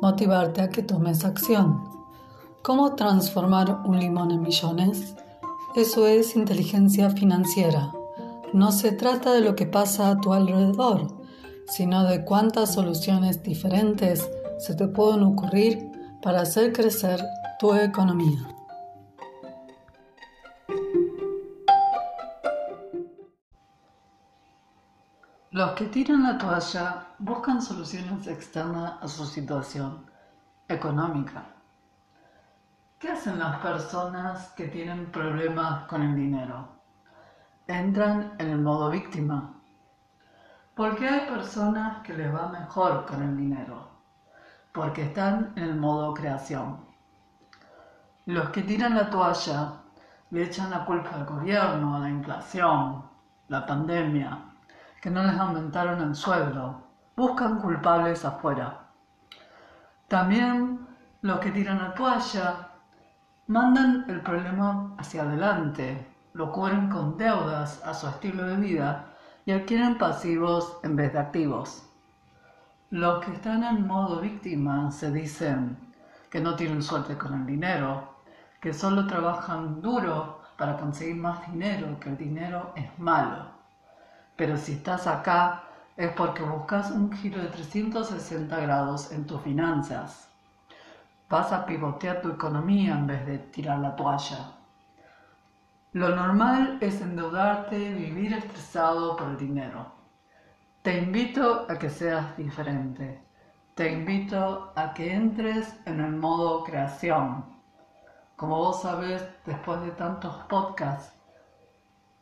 motivarte a que tomes acción. ¿Cómo transformar un limón en millones? Eso es inteligencia financiera. No se trata de lo que pasa a tu alrededor, sino de cuántas soluciones diferentes se te pueden ocurrir para hacer crecer tu economía. Los que tiran la toalla buscan soluciones externas a su situación económica. ¿Qué hacen las personas que tienen problemas con el dinero? Entran en el modo víctima. ¿Por qué hay personas que les va mejor con el dinero? Porque están en el modo creación. Los que tiran la toalla le echan la culpa al gobierno, a la inflación, la pandemia, que no les aumentaron el sueldo. Buscan culpables afuera. También los que tiran la toalla mandan el problema hacia adelante, lo cubren con deudas a su estilo de vida y adquieren pasivos en vez de activos. Los que están en modo víctima se dicen que no tienen suerte con el dinero, que solo trabajan duro para conseguir más dinero, que el dinero es malo. Pero si estás acá es porque buscas un giro de 360 grados en tus finanzas. Vas a pivotear tu economía en vez de tirar la toalla. Lo normal es endeudarte, vivir estresado por el dinero. Te invito a que seas diferente. Te invito a que entres en el modo creación. Como vos sabés, después de tantos podcasts,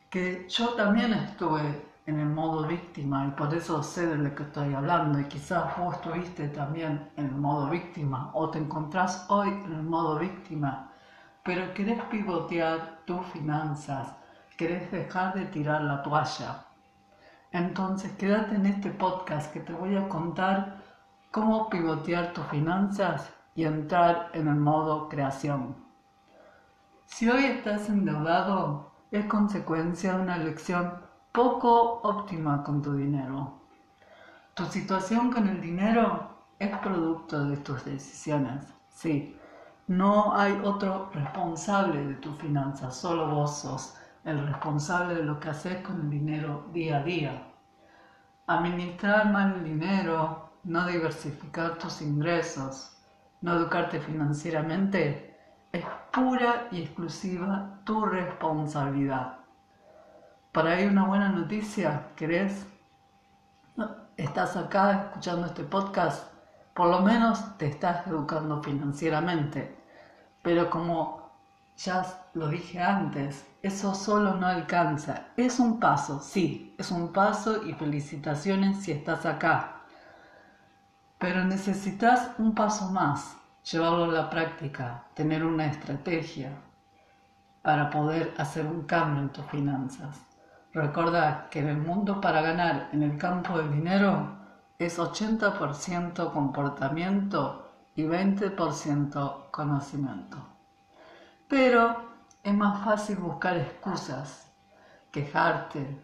que yo también estuve en el modo víctima y por eso sé de lo que estoy hablando y quizás vos estuviste también en el modo víctima o te encontrás hoy en el modo víctima, pero querés pivotear tus finanzas, querés dejar de tirar la toalla. Entonces quédate en este podcast que te voy a contar cómo pivotear tus finanzas y entrar en el modo creación. Si hoy estás endeudado, es consecuencia de una elección poco óptima con tu dinero. Tu situación con el dinero es producto de tus decisiones. Sí, no hay otro responsable de tus finanzas, solo vos sos el responsable de lo que haces con el dinero día a día. Administrar mal el dinero, no diversificar tus ingresos, no educarte financieramente, es pura y exclusiva tu responsabilidad. Para ahí una buena noticia, ¿querés? Estás acá escuchando este podcast, por lo menos te estás educando financieramente. Pero como ya lo dije antes, eso solo no alcanza. Es un paso, sí, es un paso y felicitaciones si estás acá. Pero necesitas un paso más, llevarlo a la práctica, tener una estrategia para poder hacer un cambio en tus finanzas. Recordad que en el mundo para ganar en el campo del dinero es 80% comportamiento y 20% conocimiento. Pero es más fácil buscar excusas, quejarte,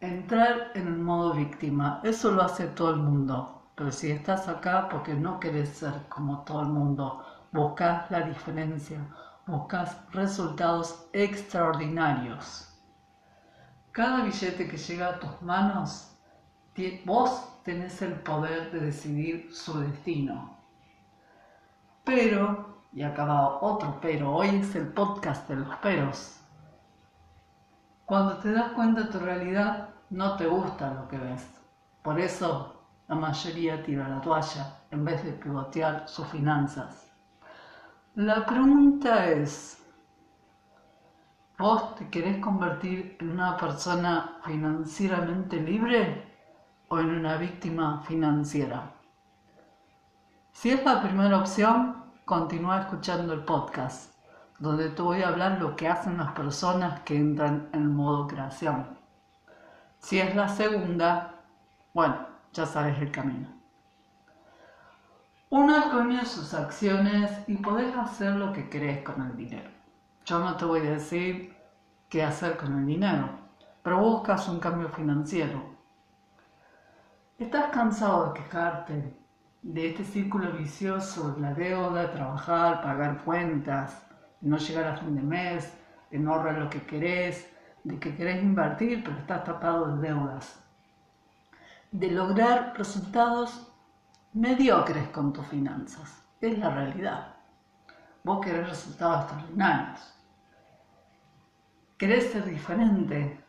entrar en el modo víctima. Eso lo hace todo el mundo. Pero si estás acá porque no querés ser como todo el mundo, buscas la diferencia, buscas resultados extraordinarios. Cada billete que llega a tus manos, vos tenés el poder de decidir su destino. Pero, y acaba otro pero, hoy es el podcast de los peros. Cuando te das cuenta de tu realidad, no te gusta lo que ves. Por eso la mayoría tira la toalla en vez de pivotear sus finanzas. La pregunta es, ¿Vos te querés convertir en una persona financieramente libre o en una víctima financiera? Si es la primera opción, continúa escuchando el podcast, donde te voy a hablar lo que hacen las personas que entran en modo creación. Si es la segunda, bueno, ya sabes el camino. Uno escoge sus acciones y podés hacer lo que querés con el dinero. Yo no te voy a decir qué hacer con el dinero, pero buscas un cambio financiero. ¿Estás cansado de quejarte de este círculo vicioso, de la deuda, trabajar, pagar cuentas, de no llegar a fin de mes, de no ahorrar lo que querés, de que querés invertir pero estás tapado de deudas, de lograr resultados mediocres con tus finanzas. Es la realidad. Vos querés resultados extraordinarios. Querés ser diferente.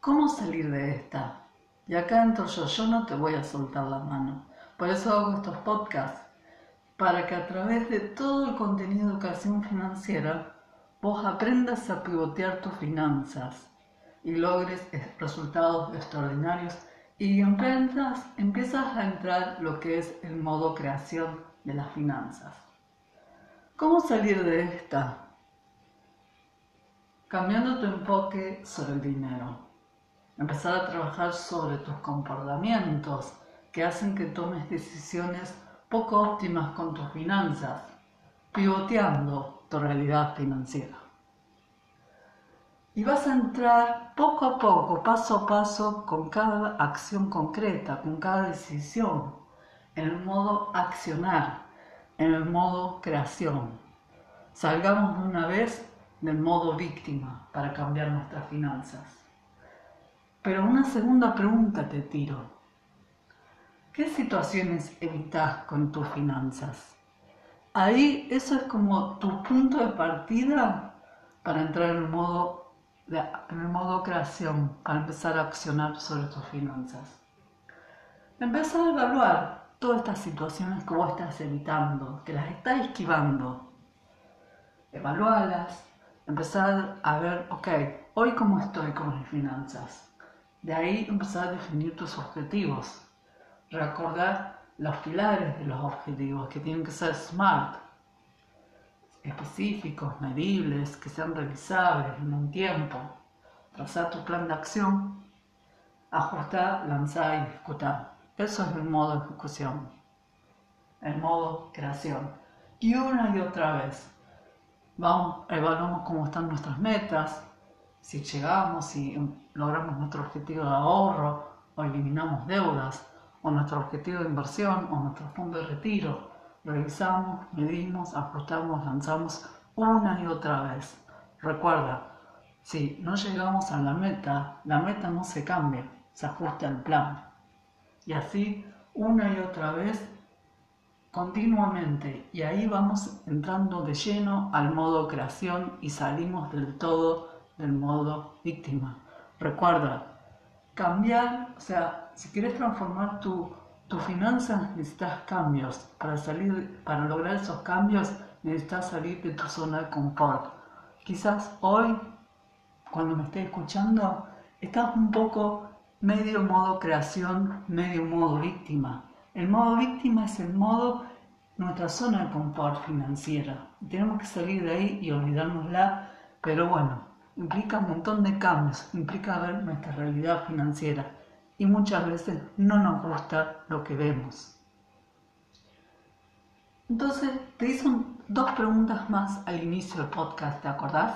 ¿Cómo salir de esta? Y acá entro yo, yo no te voy a soltar la mano. Por eso hago estos podcasts, para que a través de todo el contenido de educación financiera vos aprendas a pivotear tus finanzas y logres resultados extraordinarios y empiezas, empiezas a entrar lo que es el modo creación de las finanzas. ¿Cómo salir de esta? Cambiando tu enfoque sobre el dinero. Empezar a trabajar sobre tus comportamientos que hacen que tomes decisiones poco óptimas con tus finanzas, pivoteando tu realidad financiera. Y vas a entrar poco a poco, paso a paso, con cada acción concreta, con cada decisión, en el modo accionar, en el modo creación. Salgamos de una vez del modo víctima para cambiar nuestras finanzas. Pero una segunda pregunta te tiro. ¿Qué situaciones evitas con tus finanzas? Ahí eso es como tu punto de partida para entrar en el modo en el modo creación para empezar a accionar sobre tus finanzas. Empezar a evaluar todas estas situaciones que vos estás evitando, que las estás esquivando. Evaluarlas, empezar a ver, ok, hoy cómo estoy con mis finanzas. De ahí empezar a definir tus objetivos. Recordar los pilares de los objetivos, que tienen que ser SMART, específicos, medibles, que sean revisables en un tiempo. Trazar tu plan de acción, ajustar, lanzar y ejecutar. Eso es el modo ejecución, el modo creación. Y una y otra vez, vamos, evaluamos cómo están nuestras metas, si llegamos, si logramos nuestro objetivo de ahorro, o eliminamos deudas, o nuestro objetivo de inversión, o nuestro fondo de retiro Revisamos, medimos, ajustamos, lanzamos una y otra vez. Recuerda, si no llegamos a la meta, la meta no se cambia, se ajusta al plan. Y así una y otra vez continuamente y ahí vamos entrando de lleno al modo creación y salimos del todo del modo víctima. Recuerda, cambiar, o sea, si quieres transformar tu tus finanzas necesitas cambios. Para, salir, para lograr esos cambios necesitas salir de tu zona de confort. Quizás hoy, cuando me estés escuchando, estás un poco medio modo creación, medio modo víctima. El modo víctima es el modo nuestra zona de confort financiera. Tenemos que salir de ahí y olvidárnosla, pero bueno, implica un montón de cambios, implica ver nuestra realidad financiera y muchas veces no nos gusta lo que vemos. Entonces, te hice dos preguntas más al inicio del podcast, ¿te acordás?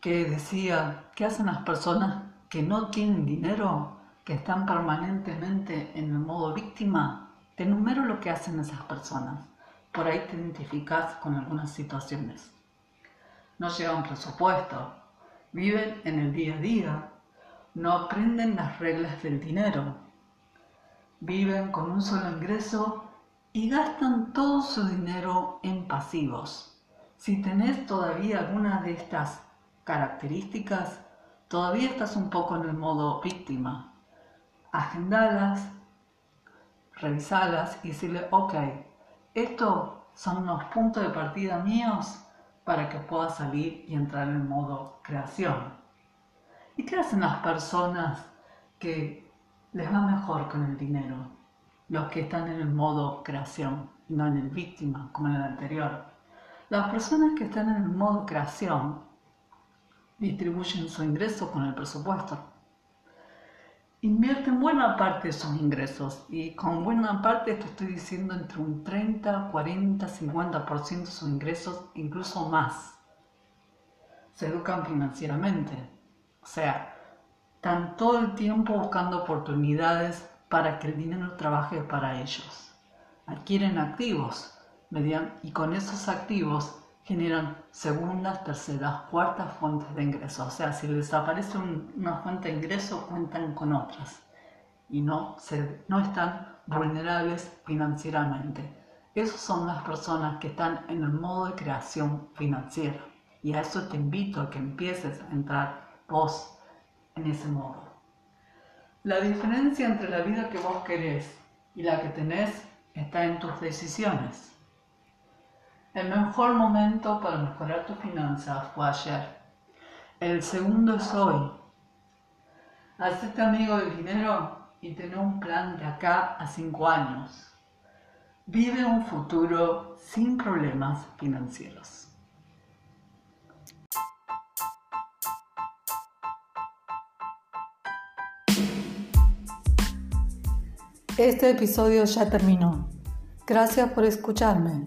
Que decía, ¿qué hacen las personas que no tienen dinero, que están permanentemente en el modo víctima? Te enumero lo que hacen esas personas. Por ahí te identificas con algunas situaciones. No llevan presupuesto, viven en el día a día, no aprenden las reglas del dinero, viven con un solo ingreso y gastan todo su dinero en pasivos. Si tenés todavía alguna de estas características, todavía estás un poco en el modo víctima. Agendalas, revisalas y decirle, ok, estos son los puntos de partida míos para que pueda salir y entrar en modo creación. ¿Y qué hacen las personas que les va mejor con el dinero? los que están en el modo creación y no en el víctima como en el anterior. Las personas que están en el modo creación distribuyen su ingreso con el presupuesto. Invierten buena parte de sus ingresos y con buena parte esto estoy diciendo entre un 30, 40, 50% de sus ingresos, incluso más. Se educan financieramente. O sea, están todo el tiempo buscando oportunidades para que el dinero trabaje para ellos. Adquieren activos y con esos activos generan segundas, terceras, cuartas fuentes de ingreso. O sea, si les aparece una fuente de ingreso, cuentan con otras y no, se, no están vulnerables financieramente. Esas son las personas que están en el modo de creación financiera. Y a eso te invito a que empieces a entrar vos en ese modo. La diferencia entre la vida que vos querés y la que tenés está en tus decisiones. El mejor momento para mejorar tus finanzas fue ayer. El segundo es hoy. Hacete amigo del dinero y ten un plan de acá a cinco años. Vive un futuro sin problemas financieros. Este episodio ya terminó. Gracias por escucharme